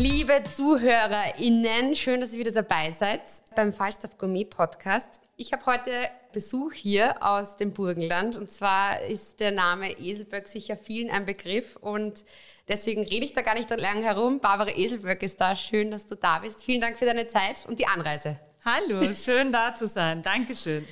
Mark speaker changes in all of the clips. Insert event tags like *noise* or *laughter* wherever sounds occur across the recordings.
Speaker 1: Liebe ZuhörerInnen, schön, dass ihr wieder dabei seid beim Falstaff Gourmet Podcast. Ich habe heute Besuch hier aus dem Burgenland und zwar ist der Name Eselböck sicher vielen ein Begriff und deswegen rede ich da gar nicht lang herum. Barbara Eselböck ist da. Schön, dass du da bist. Vielen Dank für deine Zeit und die Anreise.
Speaker 2: Hallo, schön da zu sein. Dankeschön.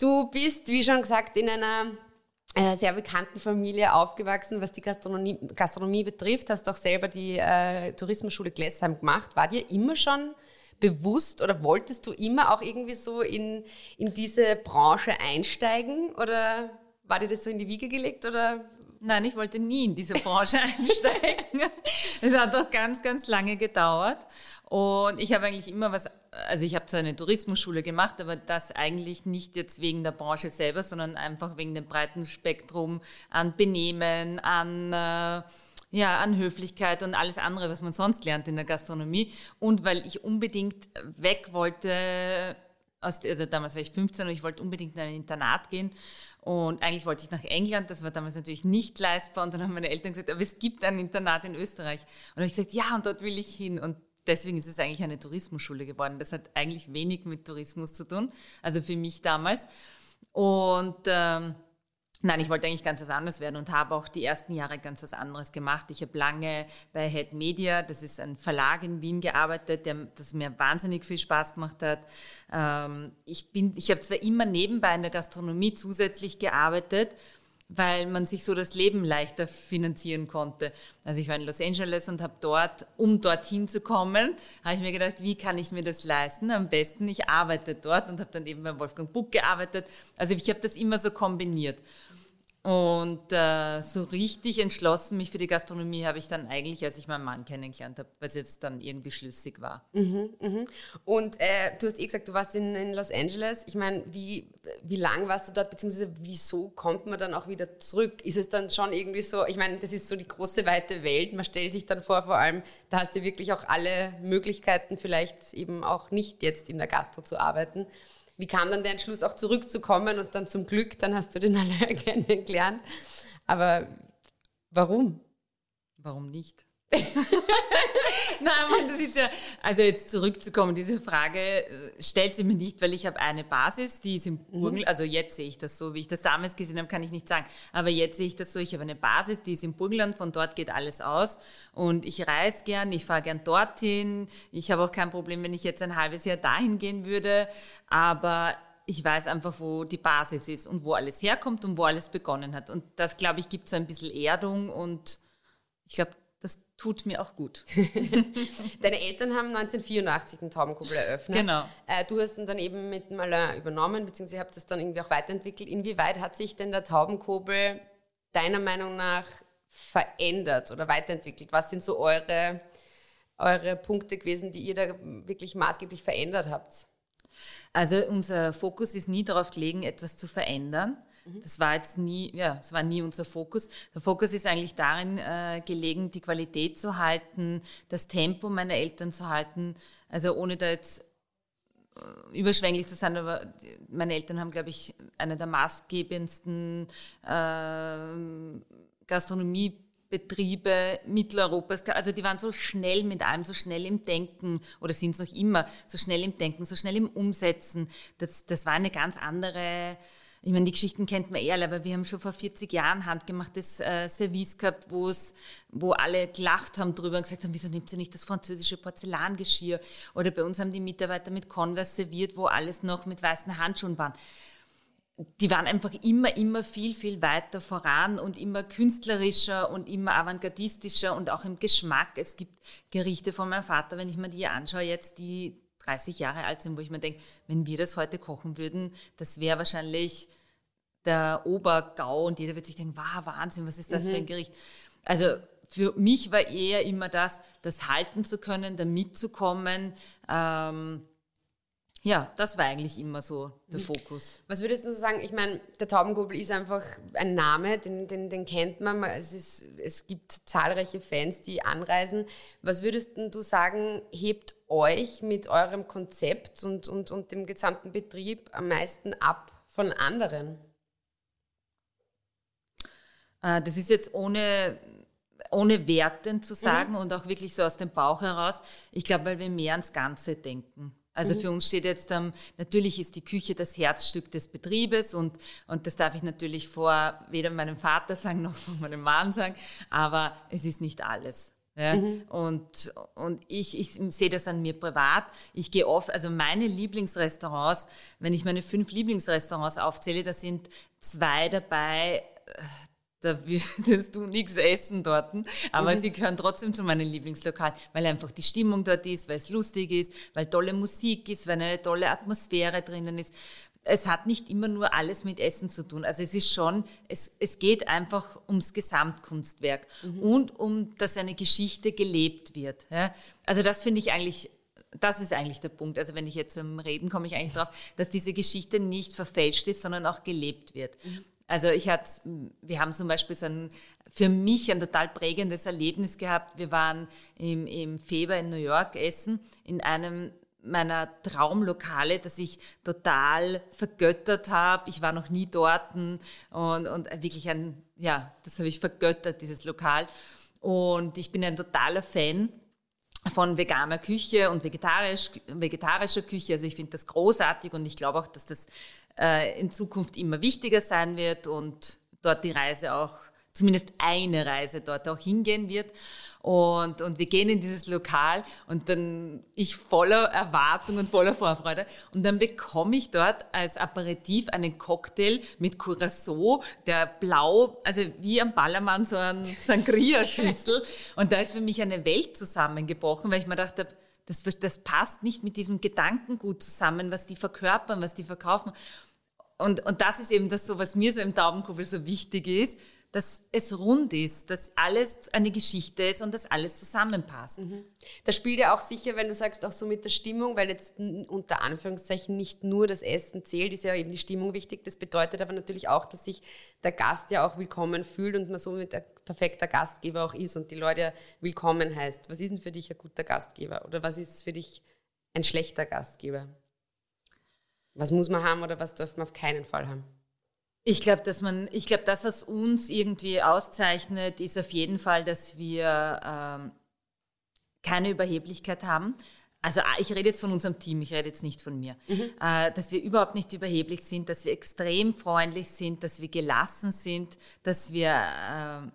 Speaker 1: Du bist, wie schon gesagt, in einer sehr bekannten Familie aufgewachsen, was die Gastronomie, Gastronomie betrifft. Hast auch selber die äh, Tourismusschule Glessheim gemacht. War dir immer schon bewusst oder wolltest du immer auch irgendwie so in, in diese Branche einsteigen oder war dir das so in die Wiege gelegt oder
Speaker 2: Nein, ich wollte nie in diese Branche *laughs* einsteigen. Es hat doch ganz, ganz lange gedauert. Und ich habe eigentlich immer was, also ich habe zwar eine Tourismusschule gemacht, aber das eigentlich nicht jetzt wegen der Branche selber, sondern einfach wegen dem breiten Spektrum an Benehmen, an, äh, ja, an Höflichkeit und alles andere, was man sonst lernt in der Gastronomie. Und weil ich unbedingt weg wollte, also damals war ich 15 und ich wollte unbedingt in ein Internat gehen und eigentlich wollte ich nach England, das war damals natürlich nicht leistbar. Und dann haben meine Eltern gesagt, aber es gibt ein Internat in Österreich. Und dann habe ich gesagt, ja, und dort will ich hin. Und deswegen ist es eigentlich eine Tourismusschule geworden. Das hat eigentlich wenig mit Tourismus zu tun, also für mich damals. Und ähm, Nein, ich wollte eigentlich ganz was anderes werden und habe auch die ersten Jahre ganz was anderes gemacht. Ich habe lange bei Head Media, das ist ein Verlag in Wien, gearbeitet, der, das mir wahnsinnig viel Spaß gemacht hat. Ähm, ich bin, ich habe zwar immer nebenbei in der Gastronomie zusätzlich gearbeitet, weil man sich so das Leben leichter finanzieren konnte. Also ich war in Los Angeles und habe dort, um dorthin zu kommen, habe ich mir gedacht, wie kann ich mir das leisten? Am besten, ich arbeite dort und habe dann eben beim Wolfgang Buck gearbeitet. Also ich habe das immer so kombiniert. Und äh, so richtig entschlossen, mich für die Gastronomie habe ich dann eigentlich, als ich meinen Mann kennengelernt habe, es jetzt dann irgendwie schlüssig war.
Speaker 1: Mhm, mh. Und äh, du hast eh gesagt, du warst in, in Los Angeles. Ich meine, wie, wie lang warst du dort, beziehungsweise wieso kommt man dann auch wieder zurück? Ist es dann schon irgendwie so, ich meine, das ist so die große, weite Welt. Man stellt sich dann vor, vor allem, da hast du wirklich auch alle Möglichkeiten, vielleicht eben auch nicht jetzt in der Gastro zu arbeiten. Wie kam dann der Entschluss auch zurückzukommen und dann zum Glück, dann hast du den *laughs* alle kennengelernt. Aber warum?
Speaker 2: Warum nicht? *laughs* Nein, das ist ja, also jetzt zurückzukommen, diese Frage äh, stellt sie mir nicht, weil ich habe eine Basis, die ist im mhm. Burgenland, also jetzt sehe ich das so, wie ich das damals gesehen habe, kann ich nicht sagen, aber jetzt sehe ich das so, ich habe eine Basis, die ist im Burgenland, von dort geht alles aus und ich reise gern, ich fahre gern dorthin, ich habe auch kein Problem, wenn ich jetzt ein halbes Jahr dahin gehen würde, aber ich weiß einfach, wo die Basis ist und wo alles herkommt und wo alles begonnen hat. Und das, glaube ich, gibt so ein bisschen Erdung und ich glaube, das tut mir auch gut. *laughs*
Speaker 1: Deine Eltern haben 1984 den Taubenkobel eröffnet.
Speaker 2: Genau.
Speaker 1: Äh, du hast ihn dann eben mit Malin übernommen, beziehungsweise habt es dann irgendwie auch weiterentwickelt. Inwieweit hat sich denn der Taubenkobel deiner Meinung nach verändert oder weiterentwickelt? Was sind so eure, eure Punkte gewesen, die ihr da wirklich maßgeblich verändert habt?
Speaker 2: Also unser Fokus ist nie darauf gelegen, etwas zu verändern, das war jetzt nie, ja, das war nie unser Fokus. Der Fokus ist eigentlich darin äh, gelegen, die Qualität zu halten, das Tempo meiner Eltern zu halten. Also ohne da jetzt äh, überschwänglich zu sein, aber meine Eltern haben, glaube ich, eine der maßgebendsten äh, Gastronomie Betriebe Mitteleuropas, also die waren so schnell mit allem, so schnell im Denken oder sind es noch immer, so schnell im Denken, so schnell im Umsetzen. Das, das war eine ganz andere, ich meine, die Geschichten kennt man eher, aber wir haben schon vor 40 Jahren handgemachtes äh, Service gehabt, wo es, wo alle gelacht haben drüber und gesagt haben, wieso nimmt sie nicht das französische Porzellangeschirr? Oder bei uns haben die Mitarbeiter mit Converse serviert, wo alles noch mit weißen Handschuhen waren die waren einfach immer, immer viel, viel weiter voran und immer künstlerischer und immer avantgardistischer und auch im Geschmack. Es gibt Gerichte von meinem Vater, wenn ich mir die anschaue, jetzt die 30 Jahre alt sind, wo ich mir denke, wenn wir das heute kochen würden, das wäre wahrscheinlich der Obergau und jeder wird sich denken, wow, Wahnsinn, was ist das mhm. für ein mhm. Gericht? Also für mich war eher immer das, das halten zu können, da mitzukommen, ähm, ja, das war eigentlich immer so der mhm. Fokus.
Speaker 1: Was würdest du sagen? Ich meine, der Taubenkuppel ist einfach ein Name, den, den, den kennt man. Es, ist, es gibt zahlreiche Fans, die anreisen. Was würdest du sagen, hebt euch mit eurem Konzept und, und, und dem gesamten Betrieb am meisten ab von anderen?
Speaker 2: Äh, das ist jetzt ohne ohne Werten zu sagen mhm. und auch wirklich so aus dem Bauch heraus. Ich glaube, weil wir mehr ans Ganze denken. Also mhm. für uns steht jetzt, ähm, natürlich ist die Küche das Herzstück des Betriebes und, und das darf ich natürlich vor weder meinem Vater sagen noch von meinem Mann sagen, aber es ist nicht alles. Ja? Mhm. Und, und ich, ich sehe das an mir privat. Ich gehe oft, also meine Lieblingsrestaurants, wenn ich meine fünf Lieblingsrestaurants aufzähle, da sind zwei dabei, äh, da würdest du nichts essen dort. Aber mhm. sie gehören trotzdem zu meinem Lieblingslokal, weil einfach die Stimmung dort ist, weil es lustig ist, weil tolle Musik ist, weil eine tolle Atmosphäre drinnen ist. Es hat nicht immer nur alles mit Essen zu tun. Also es ist schon, es, es geht einfach ums Gesamtkunstwerk mhm. und um, dass eine Geschichte gelebt wird. Ja? Also das finde ich eigentlich das ist eigentlich der Punkt. Also wenn ich jetzt zum Reden komme, ich eigentlich drauf, dass diese Geschichte nicht verfälscht ist, sondern auch gelebt wird. Mhm. Also ich hatte, wir haben zum Beispiel so ein, für mich ein total prägendes Erlebnis gehabt. Wir waren im, im Februar in New York essen, in einem meiner Traumlokale, das ich total vergöttert habe. Ich war noch nie dort und, und wirklich ein, ja, das habe ich vergöttert, dieses Lokal. Und ich bin ein totaler Fan von veganer Küche und vegetarisch, vegetarischer Küche. Also ich finde das großartig und ich glaube auch, dass das äh, in Zukunft immer wichtiger sein wird und dort die Reise auch, zumindest eine Reise dort auch hingehen wird. Und, und wir gehen in dieses Lokal und dann ich voller Erwartung und voller Vorfreude. Und dann bekomme ich dort als Aperitif einen Cocktail mit Curacao, der blau, also wie am Ballermann so ein Sangria-Schüssel. *laughs* Und da ist für mich eine Welt zusammengebrochen, weil ich mir dachte, das, das passt nicht mit diesem Gedankengut zusammen, was die verkörpern, was die verkaufen. Und, und das ist eben das so, was mir so im Taubenkuppel so wichtig ist, dass es rund ist, dass alles eine Geschichte ist und dass alles zusammenpasst. Mhm.
Speaker 1: Das spielt ja auch sicher, wenn du sagst, auch so mit der Stimmung, weil jetzt unter Anführungszeichen nicht nur das Essen zählt, ist ja eben die Stimmung wichtig. Das bedeutet aber natürlich auch, dass sich der Gast ja auch willkommen fühlt und man somit ein perfekter Gastgeber auch ist und die Leute willkommen heißt. Was ist denn für dich ein guter Gastgeber oder was ist für dich ein schlechter Gastgeber? Was muss man haben oder was darf man auf keinen Fall haben?
Speaker 2: Ich glaube, dass man, ich glaube, das, was uns irgendwie auszeichnet, ist auf jeden Fall, dass wir ähm, keine Überheblichkeit haben. Also ah, ich rede jetzt von unserem Team, ich rede jetzt nicht von mir. Mhm. Äh, dass wir überhaupt nicht überheblich sind, dass wir extrem freundlich sind, dass wir gelassen sind, dass wir äh,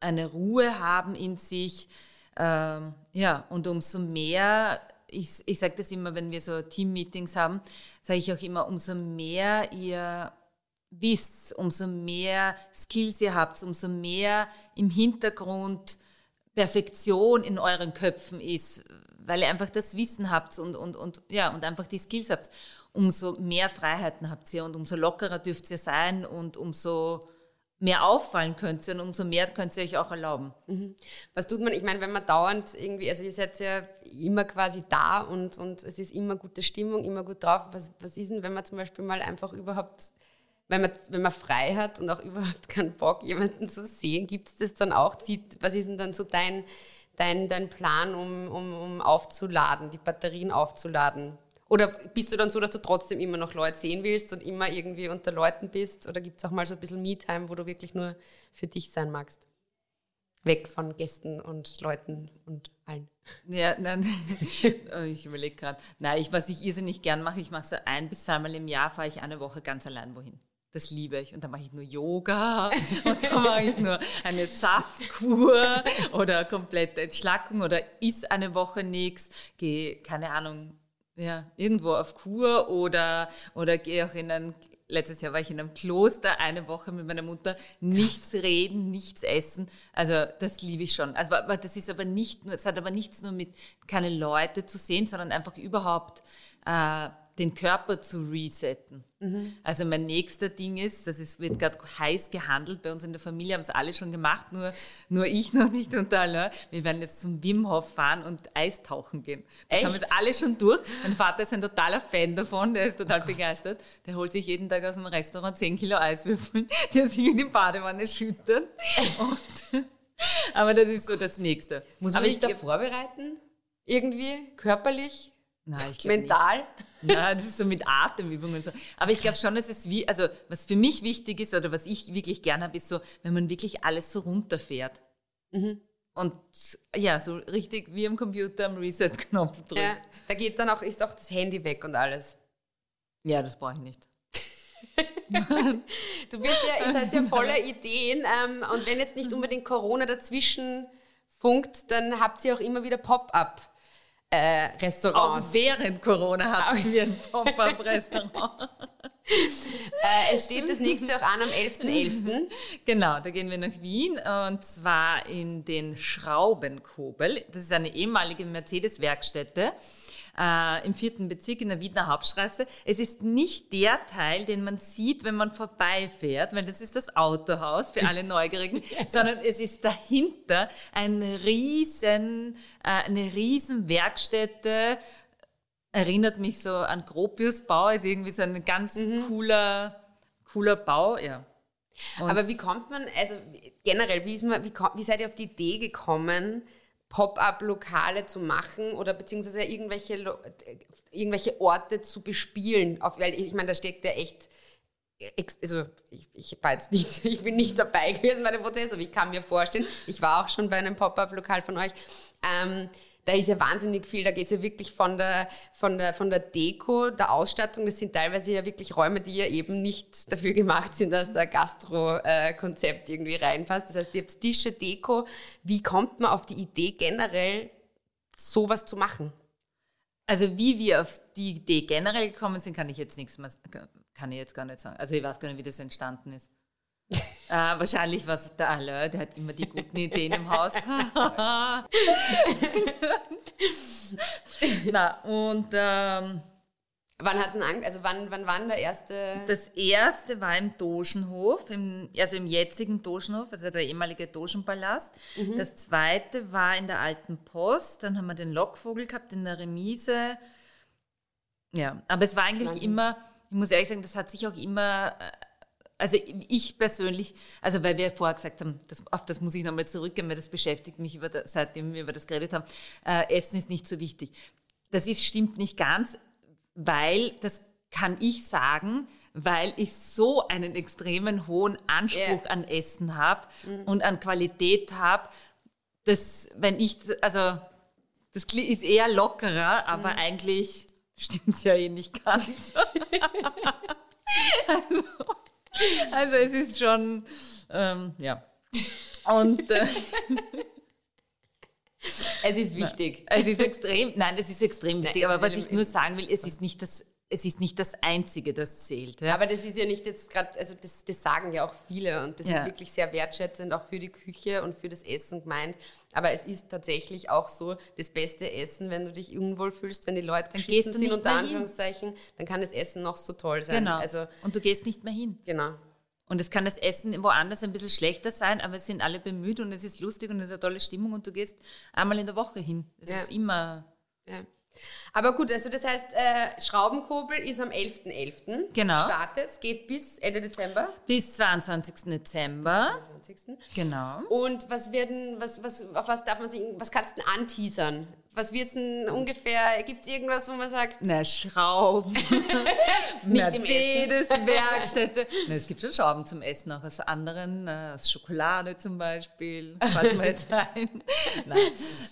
Speaker 2: eine Ruhe haben in sich. Äh, ja, und umso mehr, ich, ich sage das immer, wenn wir so Team-Meetings haben, sage ich auch immer, umso mehr ihr wisst, umso mehr Skills ihr habt, umso mehr im Hintergrund Perfektion in euren Köpfen ist, weil ihr einfach das Wissen habt und, und, und, ja, und einfach die Skills habt, umso mehr Freiheiten habt ihr und umso lockerer dürft ihr sein und umso mehr auffallen könnt und umso mehr könnt ihr euch auch erlauben.
Speaker 1: Mhm. Was tut man, ich meine, wenn man dauernd irgendwie, also ihr seid ja immer quasi da und, und es ist immer gute Stimmung, immer gut drauf. Was, was ist denn, wenn man zum Beispiel mal einfach überhaupt wenn man, wenn man frei hat und auch *laughs* überhaupt keinen Bock, jemanden zu sehen, gibt es das dann auch? Was ist denn dann so dein, dein, dein Plan, um, um, um aufzuladen, die Batterien aufzuladen? Oder bist du dann so, dass du trotzdem immer noch Leute sehen willst und immer irgendwie unter Leuten bist? Oder gibt es auch mal so ein bisschen Me-Time, wo du wirklich nur für dich sein magst? weg von Gästen und Leuten und allen.
Speaker 2: Ja, nein, *laughs* ich überlege gerade. Nein, ich, was ich irrsinnig gern mache, ich mache so ein bis zweimal im Jahr, fahre ich eine Woche ganz allein wohin. Das liebe ich. Und dann mache ich nur Yoga *laughs* und dann mache ich nur eine Saftkur oder komplette Entschlackung oder iss eine Woche nichts, gehe, keine Ahnung, ja, irgendwo auf Kur oder, oder gehe auch in ein, letztes Jahr war ich in einem Kloster eine Woche mit meiner Mutter, nichts reden, nichts essen. Also das liebe ich schon. Also, aber das ist aber nicht nur, es hat aber nichts nur mit keine Leute zu sehen, sondern einfach überhaupt äh, den Körper zu resetten. Mhm. Also mein nächster Ding ist, das ist, wird gerade heiß gehandelt, bei uns in der Familie haben es alle schon gemacht, nur, nur ich *laughs* noch nicht und alle. Wir werden jetzt zum Wim Hof fahren und Eistauchen gehen. Das
Speaker 1: Echt?
Speaker 2: haben jetzt alle schon durch. Mein Vater ist ein totaler Fan davon, der ist total oh begeistert. Der holt sich jeden Tag aus dem Restaurant 10 Kilo Eiswürfel, *laughs* die er sich in die Badewanne schüttet. Und, *laughs* aber das ist so das Nächste.
Speaker 1: Muss man
Speaker 2: aber
Speaker 1: sich da vorbereiten? Irgendwie? Körperlich?
Speaker 2: Nein, ich
Speaker 1: Mental?
Speaker 2: Ja, das ist so mit Atemübungen und so. Aber ich glaube schon, dass es wie, also was für mich wichtig ist oder was ich wirklich gerne habe, ist so, wenn man wirklich alles so runterfährt.
Speaker 1: Mhm.
Speaker 2: Und ja, so richtig wie am Computer am Reset-Knopf drückt.
Speaker 1: Ja, da geht dann auch, ist auch das Handy weg und alles.
Speaker 2: Ja, das brauche ich nicht. *laughs*
Speaker 1: Du bist ja, ihr seid ja voller Ideen ähm, und wenn jetzt nicht unbedingt Corona dazwischen funkt, dann habt ihr auch immer wieder Pop-up. Äh,
Speaker 2: Auch
Speaker 1: Restaurants.
Speaker 2: während Corona hatten wir ein Pop-Up-Restaurant. *laughs*
Speaker 1: Äh, es steht das nächste auch an am 11.11. *laughs*
Speaker 2: Genau, da gehen wir nach Wien und zwar in den Schraubenkobel. Das ist eine ehemalige Mercedes-Werkstätte äh, im vierten Bezirk in der Wiener Hauptstraße. Es ist nicht der Teil, den man sieht, wenn man vorbeifährt, weil das ist das Autohaus für alle Neugierigen, *laughs* *laughs* sondern es ist dahinter ein riesen, äh, eine riesen Werkstätte, erinnert mich so an Gropiusbau, ist irgendwie so ein ganz cooler, cooler Bau, ja. Und
Speaker 1: Aber wie kommt man, also generell, wie, ist man, wie, wie seid ihr auf die Idee gekommen, Pop-up-Lokale zu machen oder beziehungsweise irgendwelche, irgendwelche Orte zu bespielen? Auf, weil ich meine, da steckt ja echt, also ich, ich war jetzt nicht, *laughs* ich bin nicht dabei gewesen bei dem Prozess, aber ich kann mir vorstellen, ich war auch schon bei einem Pop-up-Lokal von euch. Ähm, da ist ja wahnsinnig viel, da geht es ja wirklich von der, von, der, von der Deko, der Ausstattung, das sind teilweise ja wirklich Räume, die ja eben nicht dafür gemacht sind, dass da Gastro-Konzept irgendwie reinpasst. Das heißt, ihr habt Tische, Deko. Wie kommt man auf die Idee generell, sowas zu machen?
Speaker 2: Also wie wir auf die Idee generell gekommen sind, kann ich jetzt nichts mehr, kann ich jetzt gar nicht sagen. Also ich weiß gar nicht, wie das entstanden ist. Äh, wahrscheinlich war es der Alain, der hat immer die guten Ideen im Haus. *laughs* Na, und ähm,
Speaker 1: Wann hat's denn also wann, wann war der erste?
Speaker 2: das erste war im Dogenhof, im, also im jetzigen Dogenhof, also der ehemalige Dogenpalast. Das zweite war in der Alten Post, dann haben wir den Lockvogel gehabt in der Remise. Ja, aber es war eigentlich
Speaker 1: Wahnsinn.
Speaker 2: immer, ich muss ehrlich sagen, das hat sich auch immer, äh, also ich persönlich, also weil wir vorher gesagt haben, das, auf das muss ich nochmal zurückgehen, weil das beschäftigt mich, über, das- seitdem wir über das geredet haben, äh, Essen ist nicht so wichtig. Das ist, stimmt nicht ganz, weil, das kann ich sagen, weil ich so einen extremen hohen Anspruch
Speaker 1: Ja.
Speaker 2: an Essen habe und an Qualität habe, dass wenn ich, also das ist eher lockerer, aber eigentlich stimmt es ja eh nicht ganz. *laughs* *laughs* also, *laughs* also es ist schon, ähm, ja. Und äh, *laughs*
Speaker 1: Es ist wichtig.
Speaker 2: es ist extrem, nein, es ist extrem wichtig,
Speaker 1: es
Speaker 2: aber was ich nur sagen will, es ist nicht das, es ist nicht das Einzige, das zählt. Ja?
Speaker 1: Aber das ist ja nicht jetzt gerade, also das, das sagen ja auch viele und das
Speaker 2: Ja.
Speaker 1: ist wirklich sehr wertschätzend auch für die Küche und für das Essen gemeint. Aber es ist tatsächlich auch so, das beste Essen, wenn du dich unwohl fühlst, wenn die Leute geschissen
Speaker 2: du
Speaker 1: sind,
Speaker 2: nicht
Speaker 1: unter
Speaker 2: hin.
Speaker 1: Anführungszeichen, dann kann das Essen noch so toll sein.
Speaker 2: genau.
Speaker 1: Also,
Speaker 2: und du gehst nicht mehr hin.
Speaker 1: genau.
Speaker 2: Und es kann das Essen woanders ein bisschen schlechter sein, aber es sind alle bemüht und es ist lustig und es ist eine tolle Stimmung und du gehst einmal in der Woche hin. Es
Speaker 1: Ja.
Speaker 2: ist immer,
Speaker 1: Ja. Aber gut, also das heißt, äh, Schraubenkurbel ist am 11.11.
Speaker 2: Genau.
Speaker 1: Startet, es geht bis Ende Dezember.
Speaker 2: bis 22. Dezember.
Speaker 1: 22.
Speaker 2: Genau.
Speaker 1: Und was werden, was, was, auf was darf man sich, was kannst du anteasern? Was wird es denn ungefähr? Gibt es irgendwas, wo man sagt,
Speaker 2: Na, Schrauben, *laughs*
Speaker 1: Nicht im
Speaker 2: Mercedes-Werkstätte. Na, es gibt schon Schrauben zum Essen, auch aus anderen, äh, aus Schokolade zum Beispiel, fällt mir jetzt ein. Nein.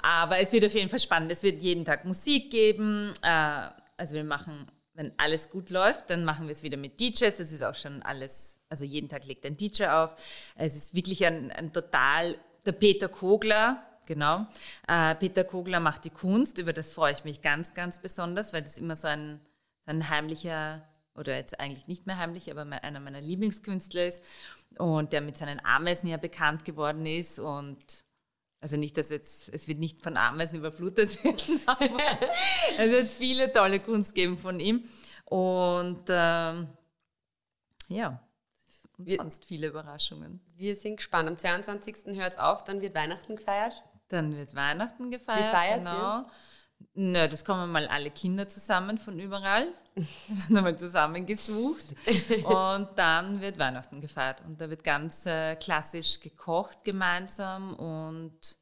Speaker 2: Aber es wird auf jeden Fall spannend. Es wird jeden Tag Musik geben. Äh, also wir machen, wenn alles gut läuft, dann machen wir es wieder mit DJs. Das ist auch schon alles, also jeden Tag legt ein DJ auf. Es ist wirklich ein, ein total, der Peter Kogler, genau. Äh, Peter Kogler macht die Kunst, über das freue ich mich ganz, ganz besonders, weil das immer so ein, ein heimlicher, oder jetzt eigentlich nicht mehr heimlich, aber einer meiner Lieblingskünstler ist und der mit seinen Ameisen ja bekannt geworden ist und also nicht, dass jetzt, es wird nicht von Ameisen überflutet *laughs* werden, aber es wird viele tolle Kunst geben von ihm und ähm, ja, und
Speaker 1: Wir-
Speaker 2: sonst viele Überraschungen.
Speaker 1: wir sind gespannt. Am 22. hört es auf, dann wird Weihnachten gefeiert.
Speaker 2: Dann wird Weihnachten gefeiert.
Speaker 1: Wie feiert
Speaker 2: genau. Nö, das kommen mal alle Kinder zusammen von überall. *laughs* Werden einmal zusammengesucht. Und dann wird Weihnachten gefeiert. Und da wird ganz äh, klassisch gekocht gemeinsam und,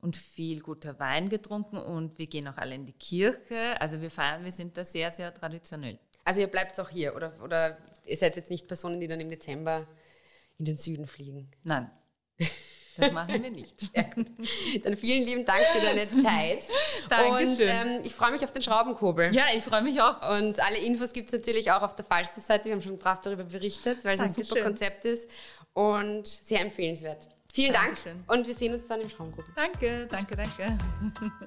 Speaker 2: und viel guter Wein getrunken. Und wir gehen auch alle in die Kirche. Also wir feiern, wir sind da sehr, sehr traditionell.
Speaker 1: Also ihr bleibt auch hier oder, oder ihr seid jetzt nicht Personen, die dann im Dezember in den Süden fliegen.
Speaker 2: Nein, *laughs* das machen wir nicht. *laughs*
Speaker 1: Dann vielen lieben Dank für deine Zeit.
Speaker 2: Dankeschön.
Speaker 1: Und ähm, ich freue mich auf den Schraubenkurbel.
Speaker 2: Ja, ich freue mich auch.
Speaker 1: Und alle Infos gibt es natürlich auch auf der Falstaff-Seite. Wir haben schon brav darüber berichtet, weil es ein super Konzept ist und sehr empfehlenswert. Vielen Dank
Speaker 2: Dankeschön.
Speaker 1: und wir sehen uns dann im Schraubenkurbel.
Speaker 2: Danke, danke, danke. *laughs*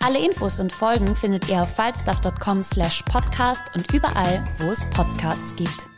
Speaker 3: Alle Infos und Folgen findet ihr auf falstaff.com slash podcast und überall, wo es Podcasts gibt.